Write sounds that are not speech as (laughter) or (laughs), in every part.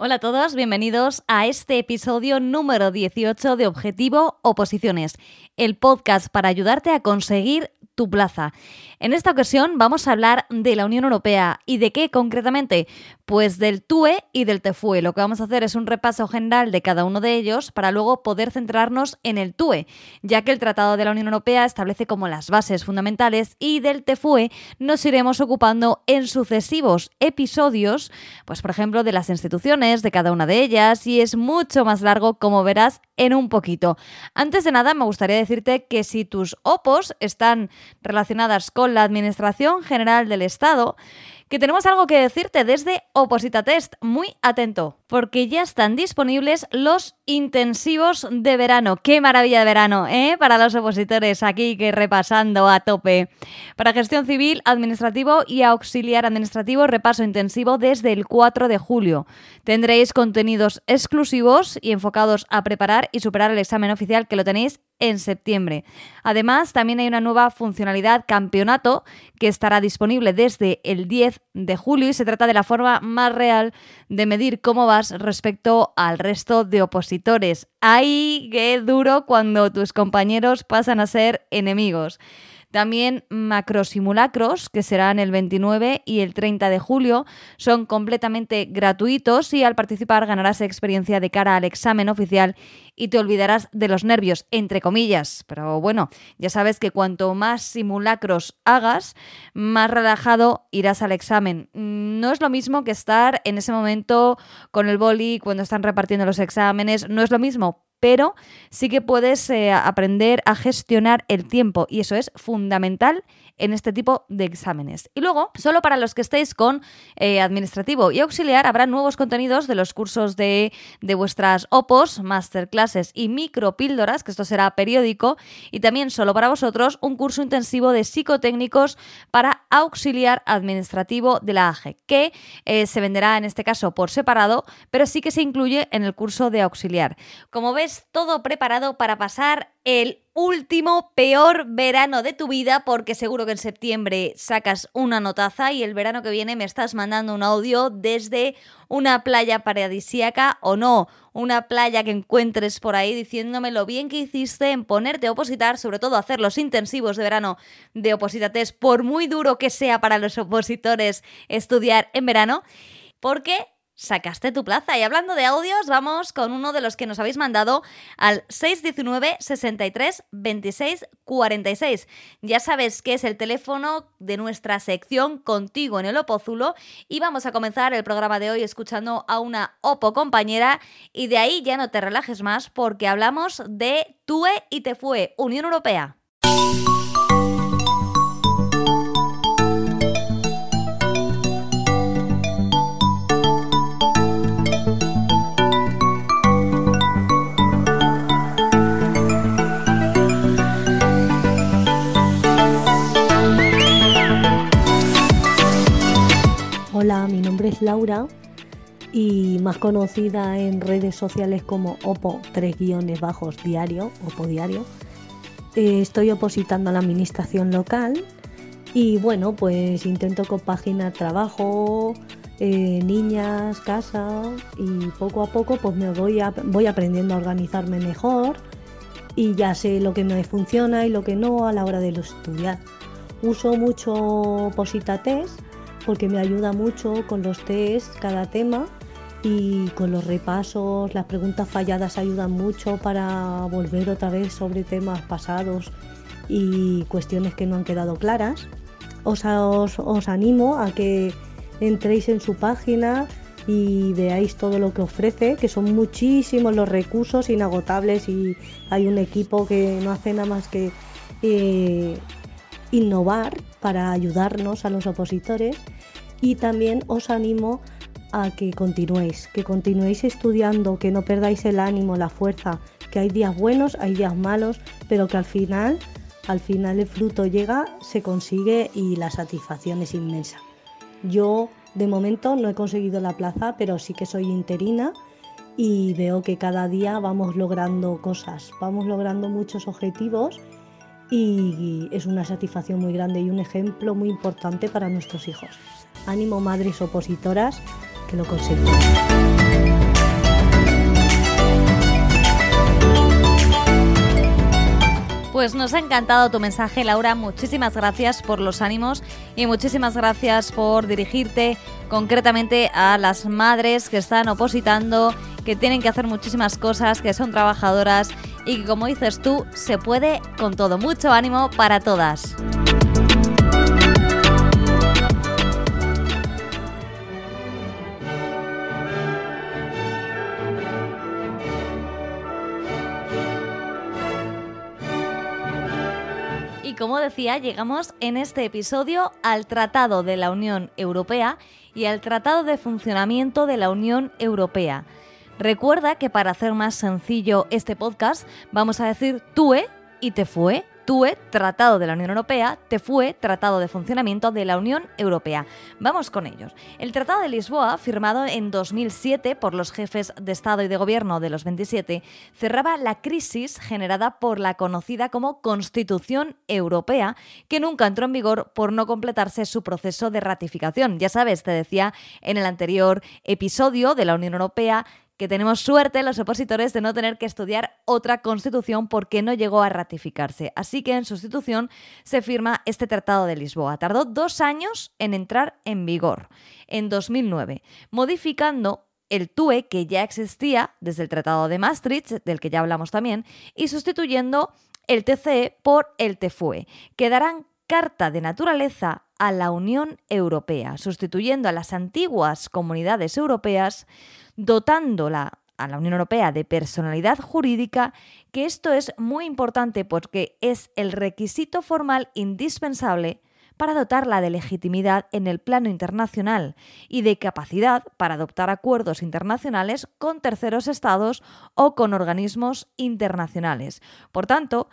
Hola a todos, bienvenidos a este episodio número 18 de Objetivo Oposiciones, el podcast para ayudarte a conseguir tu plaza. En esta ocasión vamos a hablar de la Unión Europea y de qué concretamente, pues del TUE y del TEFUE. Lo que vamos a hacer es un repaso general de cada uno de ellos para luego poder centrarnos en el TUE, ya que el Tratado de la Unión Europea establece como las bases fundamentales y del TEFUE nos iremos ocupando en sucesivos episodios, pues por ejemplo de las instituciones de cada una de ellas y es mucho más largo como verás en un poquito. Antes de nada me gustaría decirte que si tus opos están relacionadas con la Administración General del Estado, que tenemos algo que decirte desde Oposita Test. Muy atento, porque ya están disponibles los intensivos de verano. ¡Qué maravilla de verano, eh! Para los opositores aquí que repasando a tope. Para gestión civil, administrativo y auxiliar administrativo, repaso intensivo desde el 4 de julio. Tendréis contenidos exclusivos y enfocados a preparar y superar el examen oficial que lo tenéis en septiembre. Además, también hay una nueva funcionalidad campeonato que estará disponible desde el 10 de julio y se trata de la forma más real de medir cómo vas respecto al resto de opositores. ¡Ay, qué duro cuando tus compañeros pasan a ser enemigos! También macrosimulacros, que serán el 29 y el 30 de julio, son completamente gratuitos y al participar ganarás experiencia de cara al examen oficial y te olvidarás de los nervios, entre comillas. Pero bueno, ya sabes que cuanto más simulacros hagas, más relajado irás al examen. No es lo mismo que estar en ese momento con el boli cuando están repartiendo los exámenes, no es lo mismo, pero sí que puedes eh, aprender a gestionar el tiempo y eso es fundamental en este tipo de exámenes. Y luego, solo para los que estéis con eh, administrativo y auxiliar, habrá nuevos contenidos de los cursos de, de vuestras OPOS, masterclasses y micropíldoras, que esto será periódico, y también solo para vosotros un curso intensivo de psicotécnicos para auxiliar administrativo de la AGE, que eh, se venderá en este caso por separado, pero sí que se incluye en el curso de auxiliar. Como ves, todo preparado para pasar el último peor verano de tu vida porque seguro que en septiembre sacas una notaza y el verano que viene me estás mandando un audio desde una playa paradisíaca o no, una playa que encuentres por ahí diciéndome lo bien que hiciste en ponerte a opositar, sobre todo hacer los intensivos de verano de opositates, por muy duro que sea para los opositores estudiar en verano, porque sacaste tu plaza. Y hablando de audios, vamos con uno de los que nos habéis mandado al 619 63 26 46. Ya sabes que es el teléfono de nuestra sección Contigo en el Opózulo y vamos a comenzar el programa de hoy escuchando a una Opo compañera y de ahí ya no te relajes más porque hablamos de TUE y te fue Unión Europea. Hola, mi nombre es Laura y más conocida en redes sociales como Opo 3 guiones bajos diario, Opo diario. Eh, estoy opositando a la administración local y bueno, pues intento compaginar trabajo, eh, niñas, casa y poco a poco pues me voy, aprendiendo a organizarme mejor y ya sé lo que me funciona y lo que no a la hora de estudiar. Uso mucho Oposita Test porque me ayuda mucho con los test, cada tema y con los repasos, las preguntas falladas ayudan mucho para volver otra vez sobre temas pasados y cuestiones que no han quedado claras. Os, os, animo a que entréis en su página y veáis todo lo que ofrece, que son muchísimos los recursos inagotables y hay un equipo que no hace nada más que eh, innovar para ayudarnos a los opositores y también os animo a que continuéis, que continuéis estudiando, que no perdáis el ánimo, la fuerza, que hay días buenos, hay días malos, pero que al final, al final el fruto llega, se consigue y la satisfacción es inmensa. Yo de momento no he conseguido la plaza, pero sí que soy interina y veo que cada día vamos logrando cosas, vamos logrando muchos objetivos y es una satisfacción muy grande y un ejemplo muy importante para nuestros hijos. Ánimo madres opositoras que lo conseguimos. Pues nos ha encantado tu mensaje, Laura. Muchísimas gracias por los ánimos y muchísimas gracias por dirigirte concretamente a las madres que están opositando, que tienen que hacer muchísimas cosas, que son trabajadoras y que como dices tú, se puede con todo. Mucho ánimo para todas. Como decía, llegamos en este episodio al Tratado de la Unión Europea y al Tratado de Funcionamiento de la Unión Europea. Recuerda que para hacer más sencillo este podcast vamos a decir TUE y te fue TUE, Tratado de la Unión Europea, TEFUE, Tratado de Funcionamiento de la Unión Europea. Vamos con ellos. El Tratado de Lisboa, firmado en 2007 por los jefes de Estado y de Gobierno de los 27, cerraba la crisis generada por la conocida como Constitución Europea, que nunca entró en vigor por no completarse su proceso de ratificación. Ya sabes, te decía en el anterior episodio de la Unión Europea que tenemos suerte los opositores de no tener que estudiar otra constitución porque no llegó a ratificarse. Así que en sustitución se firma este Tratado de Lisboa. Tardó dos años en entrar en vigor, en 2009, modificando el TUE que ya existía desde el Tratado de Maastricht, del que ya hablamos también, y sustituyendo el TCE por el TFUE, que darán carta de naturaleza a la Unión Europea, sustituyendo a las antiguas comunidades europeas dotándola a la Unión Europea de personalidad jurídica, que esto es muy importante porque es el requisito formal indispensable para dotarla de legitimidad en el plano internacional y de capacidad para adoptar acuerdos internacionales con terceros estados o con organismos internacionales. Por tanto,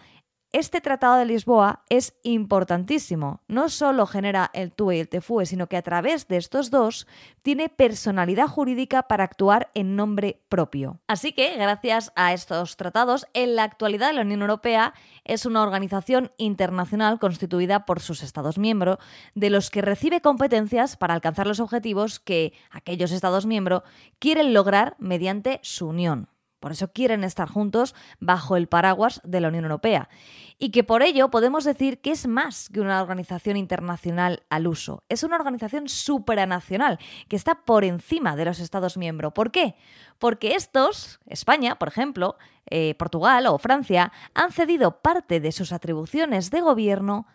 este Tratado de Lisboa es importantísimo. No solo genera el TUE y el TFUE, sino que a través de estos dos tiene personalidad jurídica para actuar en nombre propio. Así que, gracias a estos tratados, en la actualidad la Unión Europea es una organización internacional constituida por sus Estados miembros, de los que recibe competencias para alcanzar los objetivos que aquellos Estados miembros quieren lograr mediante su unión. Por eso quieren estar juntos bajo el paraguas de la Unión Europea. Y que por ello podemos decir que es más que una organización internacional al uso. Es una organización supranacional que está por encima de los Estados miembros. ¿Por qué? Porque estos, España, por ejemplo, eh, Portugal o Francia, han cedido parte de sus atribuciones de gobierno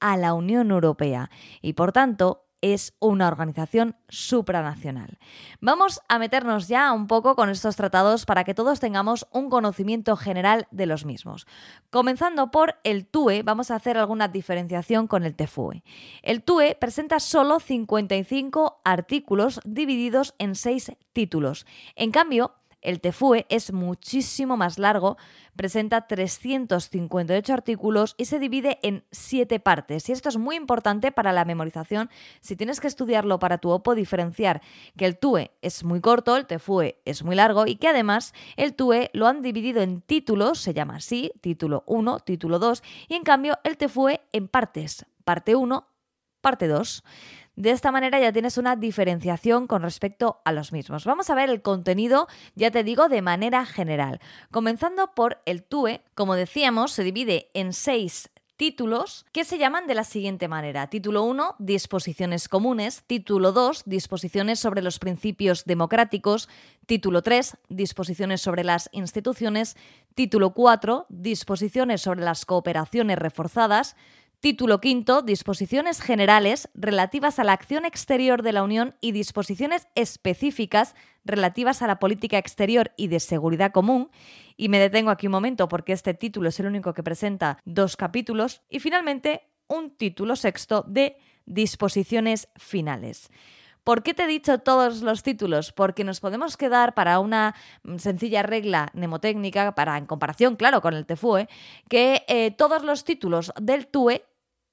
a la Unión Europea y por tanto es una organización supranacional. Vamos a meternos ya un poco con estos tratados para que todos tengamos un conocimiento general de los mismos. Comenzando por el TUE, vamos a hacer alguna diferenciación con el TFUE. El TUE presenta solo 55 artículos divididos en 6 títulos. En cambio, el TFUE es muchísimo más largo, presenta 358 artículos y se divide en 7 partes. Y esto es muy importante para la memorización. Si tienes que estudiarlo para tu OPO, diferenciar que el TUE es muy corto, el TFUE es muy largo y que además el TUE lo han dividido en títulos, se llama así, título 1, título 2, y en cambio el TFUE en partes, parte 1, parte 2. De esta manera ya tienes una diferenciación con respecto a los mismos. Vamos a ver el contenido, ya te digo, de manera general. Comenzando por el TUE, como decíamos, se divide en seis títulos que se llaman de la siguiente manera. Título 1, disposiciones comunes. Título 2, disposiciones sobre los principios democráticos. Título 3, disposiciones sobre las instituciones. Título 4, disposiciones sobre las cooperaciones reforzadas. Título quinto, disposiciones generales relativas a la acción exterior de la Unión y disposiciones específicas relativas a la política exterior y de seguridad común. Y me detengo aquí un momento porque este título es el único que presenta dos capítulos. Y finalmente, un título sexto de disposiciones finales. ¿Por qué te he dicho todos los títulos? Porque nos podemos quedar para una sencilla regla mnemotécnica, para en comparación, claro, con el TFUE, que eh, todos los títulos del TUE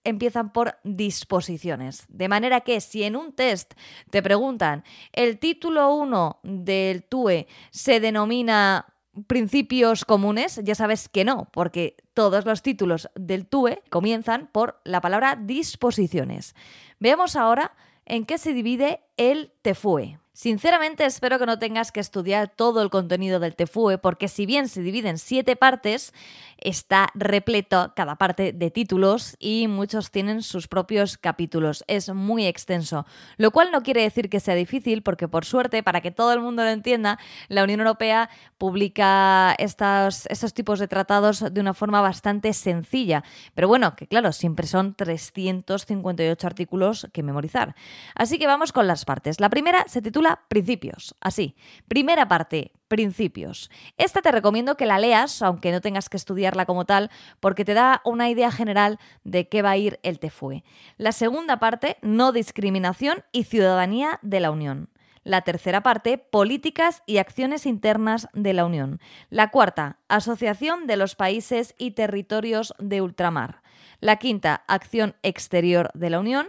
empiezan por disposiciones. De manera que si en un test te preguntan, ¿el título 1 del TUE se denomina principios comunes? Ya sabes que no, porque todos los títulos del TUE comienzan por la palabra disposiciones. Veamos ahora en qué se divide el TFUE. Sinceramente espero que no tengas que estudiar todo el contenido del TFUE porque si bien se divide en siete partes, está repleto cada parte de títulos y muchos tienen sus propios capítulos. Es muy extenso, lo cual no quiere decir que sea difícil porque por suerte, para que todo el mundo lo entienda, la Unión Europea publica estos, estos tipos de tratados de una forma bastante sencilla. Pero bueno, que claro, siempre son 358 artículos que memorizar. Así que vamos con las partes. La primera se titula Principios. Así, primera parte, Principios. Esta te recomiendo que la leas, aunque no tengas que estudiarla como tal, porque te da una idea general de qué va a ir el TFUE. La segunda parte, No discriminación y ciudadanía de la Unión. La tercera parte, políticas y acciones internas de la Unión. La cuarta, asociación de los países y territorios de ultramar. La quinta, acción exterior de la Unión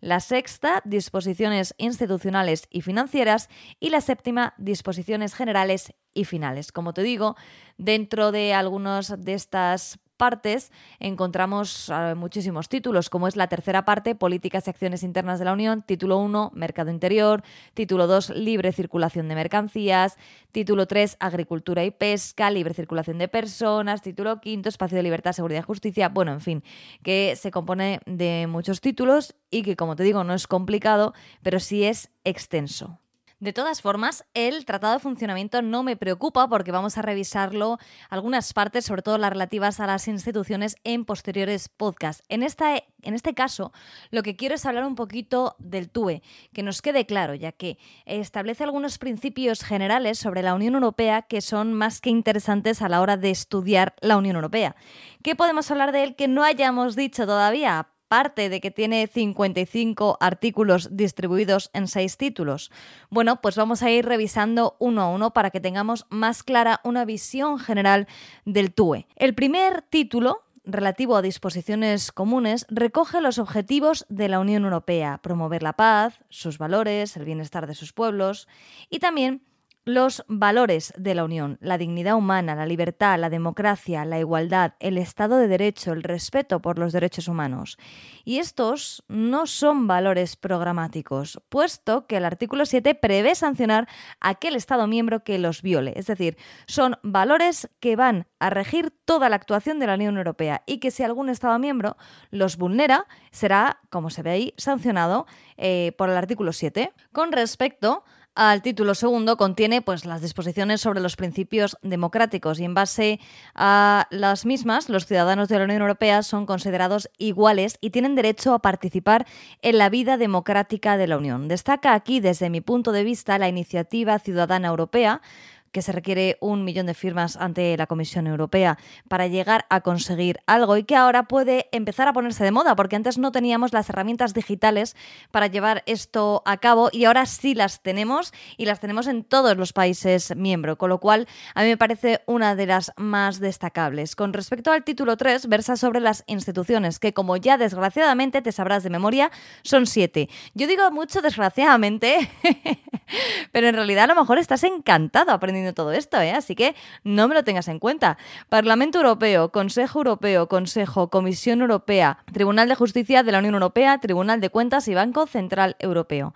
la sexta, disposiciones institucionales y financieras, y la séptima, disposiciones generales y finales. Como te digo, dentro de algunas de estas partes encontramos eh, muchísimos títulos, como es la tercera parte, Políticas y Acciones Internas de la Unión, título 1, Mercado Interior, título 2, Libre Circulación de Mercancías, título 3, Agricultura y Pesca, Libre Circulación de Personas, título 5, Espacio de Libertad, Seguridad y Justicia, bueno, en fin, que se compone de muchos títulos y que, como te digo, no es complicado, pero sí es extenso. De todas formas, el tratado de funcionamiento no me preocupa porque vamos a revisarlo algunas partes, sobre todo las relativas a las instituciones, en posteriores podcasts. En, esta, en este caso, lo que quiero es hablar un poquito del TUE, que nos quede claro, ya que establece algunos principios generales sobre la Unión Europea que son más que interesantes a la hora de estudiar la Unión Europea. ¿Qué podemos hablar de él que no hayamos dicho todavía? Parte de que tiene 55 artículos distribuidos en 6 títulos? Bueno, pues vamos a ir revisando uno a uno para que tengamos más clara una visión general del TUE. El primer título relativo a disposiciones comunes recoge los objetivos de la Unión Europea, promover la paz, sus valores, el bienestar de sus pueblos y también los valores de la Unión, la dignidad humana, la libertad, la democracia, la igualdad, el Estado de Derecho, el respeto por los derechos humanos. Y estos no son valores programáticos, puesto que el artículo 7 prevé sancionar a aquel Estado miembro que los viole. Es decir, son valores que van a regir toda la actuación de la Unión Europea y que si algún Estado miembro los vulnera, será, como se ve ahí, sancionado eh, por el artículo 7. Con respecto al título segundo contiene pues, las disposiciones sobre los principios democráticos y en base a las mismas, los ciudadanos de la Unión Europea son considerados iguales y tienen derecho a participar en la vida democrática de la Unión. Destaca aquí, desde mi punto de vista, la iniciativa ciudadana europea, que se requiere un millón de firmas ante la Comisión Europea para llegar a conseguir algo y que ahora puede empezar a ponerse de moda, porque antes no teníamos las herramientas digitales para llevar esto a cabo y ahora sí las tenemos y las tenemos en todos los países miembros, con lo cual a mí me parece una de las más destacables. Con respecto al título 3, versa sobre las instituciones, que como ya desgraciadamente te sabrás de memoria, son siete. Yo digo mucho desgraciadamente, (laughs) pero en realidad a lo mejor estás encantado aprendiendo todo esto, ¿eh? así que no me lo tengas en cuenta. Parlamento Europeo, Consejo Europeo, Consejo, Comisión Europea, Tribunal de Justicia de la Unión Europea, Tribunal de Cuentas y Banco Central Europeo.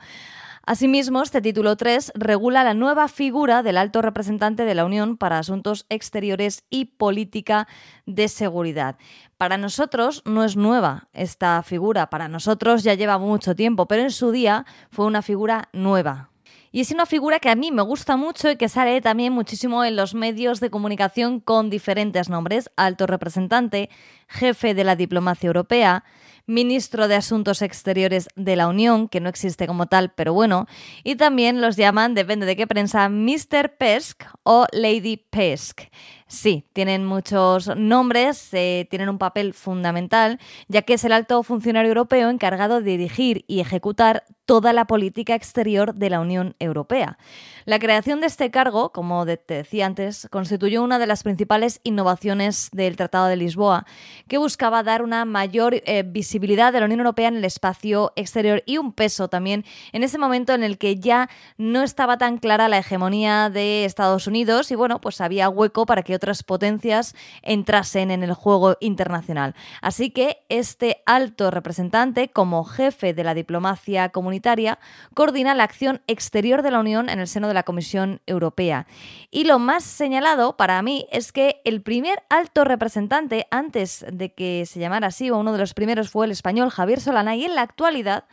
Asimismo, este título 3 regula la nueva figura del alto representante de la Unión para Asuntos Exteriores y Política de Seguridad. Para nosotros no es nueva esta figura, para nosotros ya lleva mucho tiempo, pero en su día fue una figura nueva, y es una figura que a mí me gusta mucho y que sale también muchísimo en los medios de comunicación con diferentes nombres. Alto representante, jefe de la diplomacia europea, ministro de Asuntos Exteriores de la Unión, que no existe como tal, pero bueno, y también los llaman, depende de qué prensa, Mr. Pesk o Lady Pesk. Sí, tienen muchos nombres, eh, tienen un papel fundamental, ya que es el alto funcionario europeo encargado de dirigir y ejecutar toda la política exterior de la Unión Europea. La creación de este cargo, como te decía antes, constituyó una de las principales innovaciones del Tratado de Lisboa, que buscaba dar una mayor eh, visibilidad de la Unión Europea en el espacio exterior y un peso también en ese momento en el que ya no estaba tan clara la hegemonía de Estados Unidos y bueno, pues había hueco para que otras potencias entrasen en el juego internacional. Así que este alto representante, como jefe de la diplomacia comunitaria, coordina la acción exterior de la Unión en el seno de la Comisión Europea. Y lo más señalado para mí es que el primer alto representante, antes de que se llamara así, o uno de los primeros fue el español Javier Solana, y en la actualidad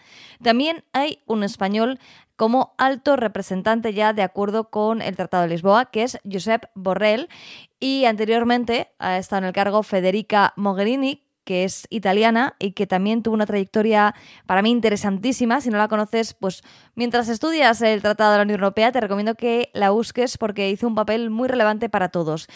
también hay un español como alto representante ya de acuerdo con el Tratado de Lisboa, que es Josep Borrell, y anteriormente ha estado en el cargo Federica Mogherini, que es italiana y que también tuvo una trayectoria para mí interesantísima. Si no la conoces, pues mientras estudias el Tratado de la Unión Europea, te recomiendo que la busques porque hizo un papel muy relevante para todos.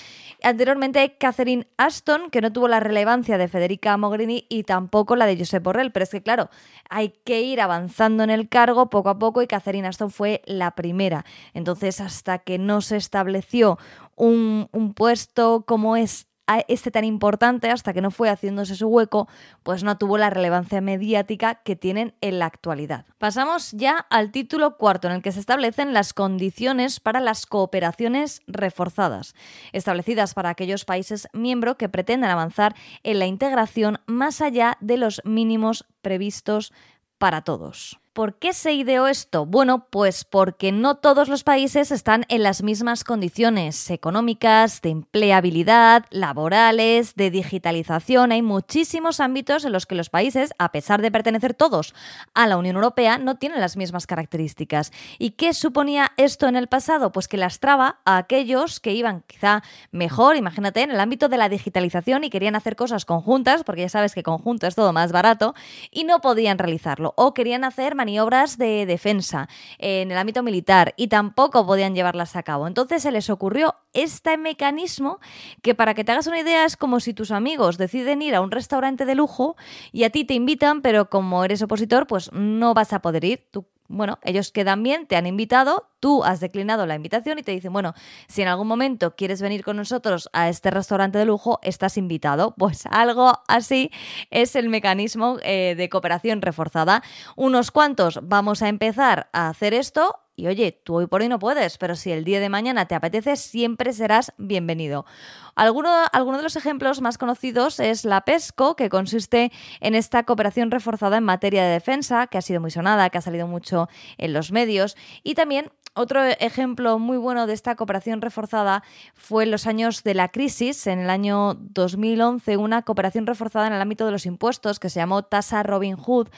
Anteriormente, Catherine Ashton, que no tuvo la relevancia de Federica Mogherini y tampoco la de Josep Borrell, pero es que claro, hay que ir avanzando en el cargo poco a poco y Catherine Ashton fue la primera. Entonces, hasta que no se estableció un, un puesto como es este tan importante hasta que no fue haciéndose su hueco, pues no tuvo la relevancia mediática que tienen en la actualidad. Pasamos ya al título cuarto, en el que se establecen las condiciones para las cooperaciones reforzadas, establecidas para aquellos países miembros que pretendan avanzar en la integración más allá de los mínimos previstos para todos. ¿Por qué se ideó esto? Bueno, pues porque no todos los países están en las mismas condiciones económicas, de empleabilidad, laborales, de digitalización. Hay muchísimos ámbitos en los que los países, a pesar de pertenecer todos a la Unión Europea, no tienen las mismas características. ¿Y qué suponía esto en el pasado? Pues que lastraba a aquellos que iban quizá mejor, imagínate, en el ámbito de la digitalización y querían hacer cosas conjuntas, porque ya sabes que conjunto es todo más barato, y no podían realizarlo. O querían hacer maniobras de defensa en el ámbito militar y tampoco podían llevarlas a cabo. Entonces se les ocurrió este mecanismo que para que te hagas una idea es como si tus amigos deciden ir a un restaurante de lujo y a ti te invitan, pero como eres opositor, pues no vas a poder ir. Bueno, ellos quedan bien, te han invitado, tú has declinado la invitación y te dicen, bueno, si en algún momento quieres venir con nosotros a este restaurante de lujo, estás invitado. (laughs) Pues algo así es el mecanismo eh, de cooperación reforzada. Unos cuantos vamos a empezar a hacer esto y oye, tú hoy por hoy no puedes, pero si el día de mañana te apetece, siempre serás bienvenido. Alguno, alguno, de los ejemplos más conocidos es la PESCO, que consiste en esta cooperación reforzada en materia de defensa, que ha sido muy sonada, que ha salido mucho en los medios, y también otro ejemplo muy bueno de esta cooperación reforzada fue en los años de la crisis, en el año 2011, una cooperación reforzada en el ámbito de los impuestos que se llamó Tasa Robin Hood,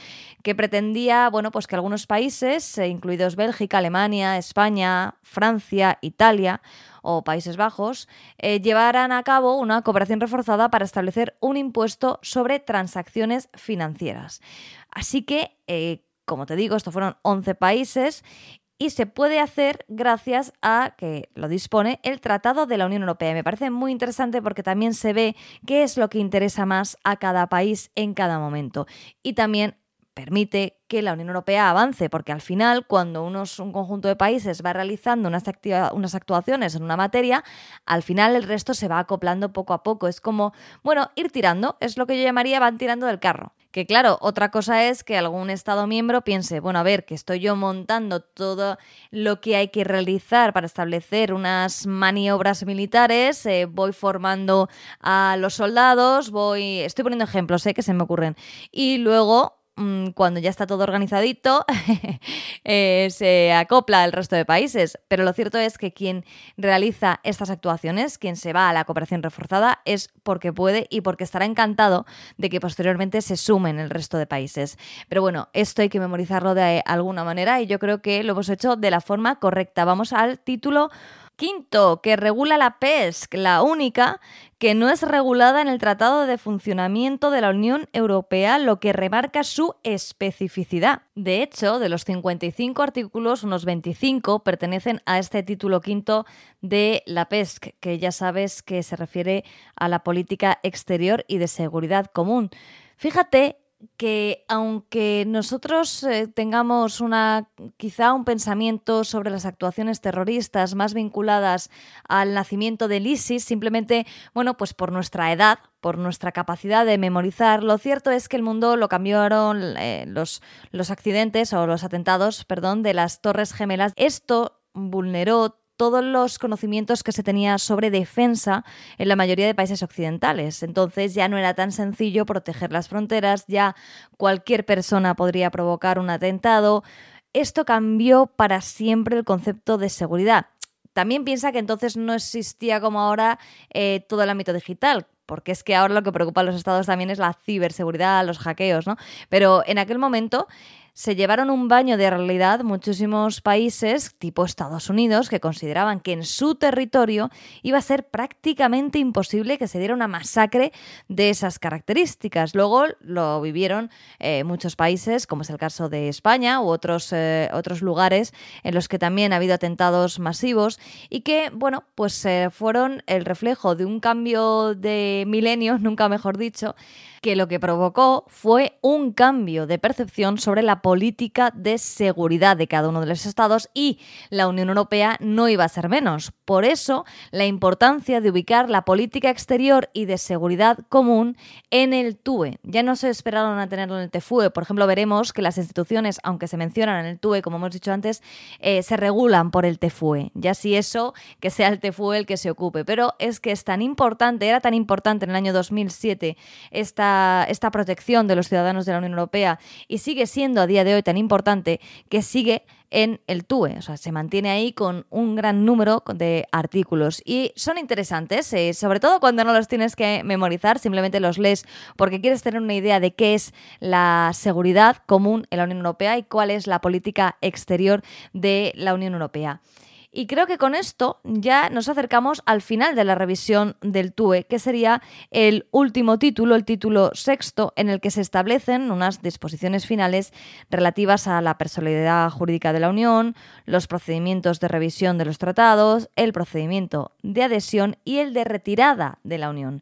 que pretendía, bueno, pues que algunos países, eh, incluidos Bélgica, Alemania, España, Francia, Italia o Países Bajos, eh, llevaran a cabo una cooperación reforzada para establecer un impuesto sobre transacciones financieras. Así que, eh, como te digo, estos fueron 11 países y se puede hacer gracias a que lo dispone el Tratado de la Unión Europea. Me parece muy interesante porque también se ve qué es lo que interesa más a cada país en cada momento y también permite que la Unión Europea avance, porque al final, cuando un conjunto de países va realizando unas, unas actuaciones en una materia, al final el resto se va acoplando poco a poco. Es como, bueno, ir tirando, es lo que yo llamaría van tirando del carro. Que claro, otra cosa es que algún Estado miembro piense, bueno, a ver, que estoy yo montando todo lo que hay que realizar para establecer unas maniobras militares, eh, voy formando a los soldados, voy, estoy poniendo ejemplos, eh, que se me ocurren, y luego cuando ya está todo organizadito, (laughs) eh, se acopla al resto de países. Pero lo cierto es que quien realiza estas actuaciones, quien se va a la cooperación reforzada, es porque puede y porque estará encantado de que posteriormente se sumen el resto de países. Pero bueno, esto hay que memorizarlo de alguna manera y yo creo que lo hemos hecho de la forma correcta. Vamos al título Quinto, que regula la PESC, la única que no es regulada en el Tratado de Funcionamiento de la Unión Europea, lo que remarca su especificidad. De hecho, de los 55 artículos, unos 25 pertenecen a este título quinto de la PESC, que ya sabes que se refiere a la política exterior y de seguridad común. Fíjate que aunque nosotros eh, tengamos una quizá un pensamiento sobre las actuaciones terroristas más vinculadas al nacimiento del ISIS, simplemente, bueno, pues por nuestra edad, por nuestra capacidad de memorizar, lo cierto es que el mundo lo cambiaron eh, los, los accidentes o los atentados, perdón, de las Torres Gemelas. Esto vulneró todos los conocimientos que se tenía sobre defensa en la mayoría de países occidentales. Entonces ya no era tan sencillo proteger las fronteras, ya cualquier persona podría provocar un atentado. Esto cambió para siempre el concepto de seguridad. También piensa que entonces no existía como ahora eh, todo el ámbito digital, porque es que ahora lo que preocupa a los estados también es la ciberseguridad, los hackeos, ¿no? Pero en aquel momento se llevaron un baño de realidad muchísimos países, tipo Estados Unidos, que consideraban que en su territorio iba a ser prácticamente imposible que se diera una masacre de esas características. Luego lo vivieron eh, muchos países, como es el caso de España u otros, eh, otros lugares en los que también ha habido atentados masivos y que, bueno, pues eh, fueron el reflejo de un cambio de milenio, (laughs) nunca mejor dicho, que lo que provocó fue un cambio de percepción sobre la política de seguridad de cada uno de los estados y la Unión Europea no iba a ser menos. Por eso, la importancia de ubicar la política exterior y de seguridad común en el TUE. Ya no se esperaron a tenerlo en el TFUE. Por ejemplo, veremos que las instituciones, aunque se mencionan en el TUE, como hemos dicho antes, eh, se regulan por el TFUE. Ya si eso, que sea el TFUE el que se ocupe. Pero es que es tan importante, era tan importante en el año 2007 esta esta, protección de los ciudadanos de la Unión Europea y sigue siendo a día de hoy tan importante que sigue en el TUE, o sea, se mantiene ahí con un gran número de artículos y son interesantes, eh, sobre todo cuando no los tienes que memorizar, simplemente los lees porque quieres tener una idea de qué es la seguridad común en la Unión Europea y cuál es la política exterior de la Unión Europea. Y creo que con esto ya nos acercamos al final de la revisión del TUE, que sería el último título, el título sexto, en el que se establecen unas disposiciones finales relativas a la personalidad jurídica de la Unión, los procedimientos de revisión de los tratados, el procedimiento de adhesión y el de retirada de la Unión.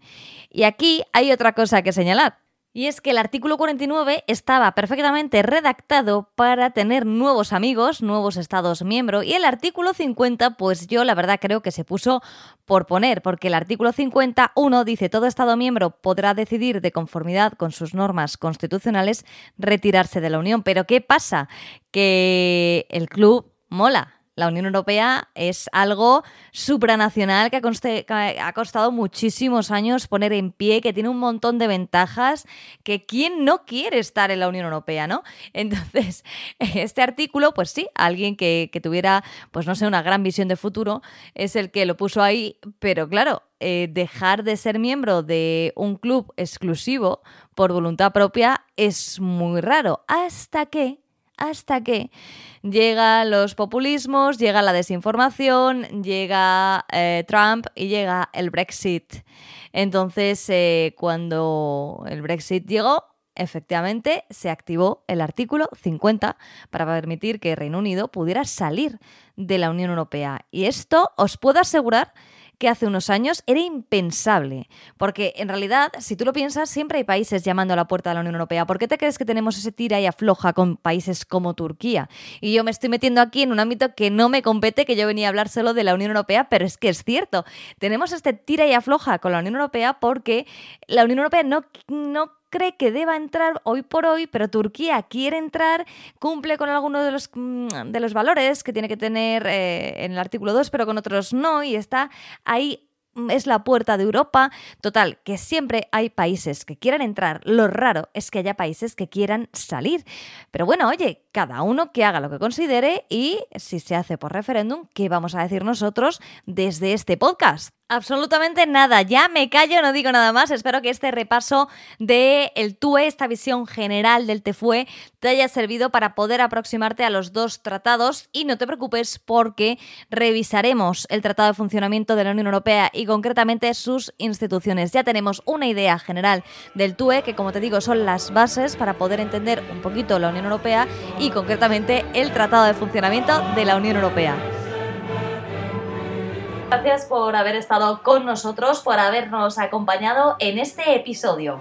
Y aquí hay otra cosa que señalar. Y es que el artículo 49 estaba perfectamente redactado para tener nuevos amigos, nuevos estados miembros, y el artículo 50, pues yo la verdad creo que se puso por poner, porque el artículo 51 dice todo estado miembro podrá decidir de conformidad con sus normas constitucionales retirarse de la Unión. Pero ¿qué pasa? Que el club mola, la Unión Europea es algo supranacional que ha, costado muchísimos años poner en pie, que tiene un montón de ventajas, que quién no quiere estar en la Unión Europea, ¿no? (laughs) Entonces, este artículo, pues sí, alguien que, tuviera, pues no sé, una gran visión de futuro, es el que lo puso ahí, pero claro, eh, dejar de ser miembro de un club exclusivo por voluntad propia es muy raro, hasta que hasta que llegan los populismos, llega la desinformación, llega eh, Trump y llega el Brexit. Entonces, eh, cuando el Brexit llegó, efectivamente se activó el artículo 50 para permitir que Reino Unido pudiera salir de la Unión Europea. Y esto os puedo asegurar que hace unos años era impensable. Porque en realidad, si tú lo piensas, siempre hay países llamando a la puerta de la Unión Europea. ¿Por qué te crees que tenemos ese tira y afloja con países como Turquía? Y yo me estoy metiendo aquí en un ámbito que no me compete, que yo venía a hablar solo de la Unión Europea, pero es que es cierto. Tenemos este tira y afloja con la Unión Europea porque la Unión Europea no, no cree que deba entrar hoy por hoy, pero Turquía quiere entrar, cumple con algunos de los, mm, de los valores que tiene que tener eh, en el artículo 2, pero con otros no, y está ahí mm, es la puerta de Europa. Total, que siempre hay países que quieran entrar. Lo raro es que haya países que quieran salir. Pero bueno, oye, cada uno que haga lo que considere y si se hace por referéndum, ¿qué vamos a decir nosotros desde este podcast? Absolutamente nada, ya me callo, no digo nada más. Espero que este repaso de el TUE, esta visión general del TFUE, te haya servido para poder aproximarte a los dos tratados y no te preocupes porque revisaremos el Tratado de Funcionamiento de la Unión Europea y concretamente sus instituciones. Ya tenemos una idea general del TUE, que como te digo son las bases para poder entender un poquito la Unión Europea y concretamente el Tratado de Funcionamiento de la Unión Europea. Gracias por haber estado con nosotros, por habernos acompañado en este episodio.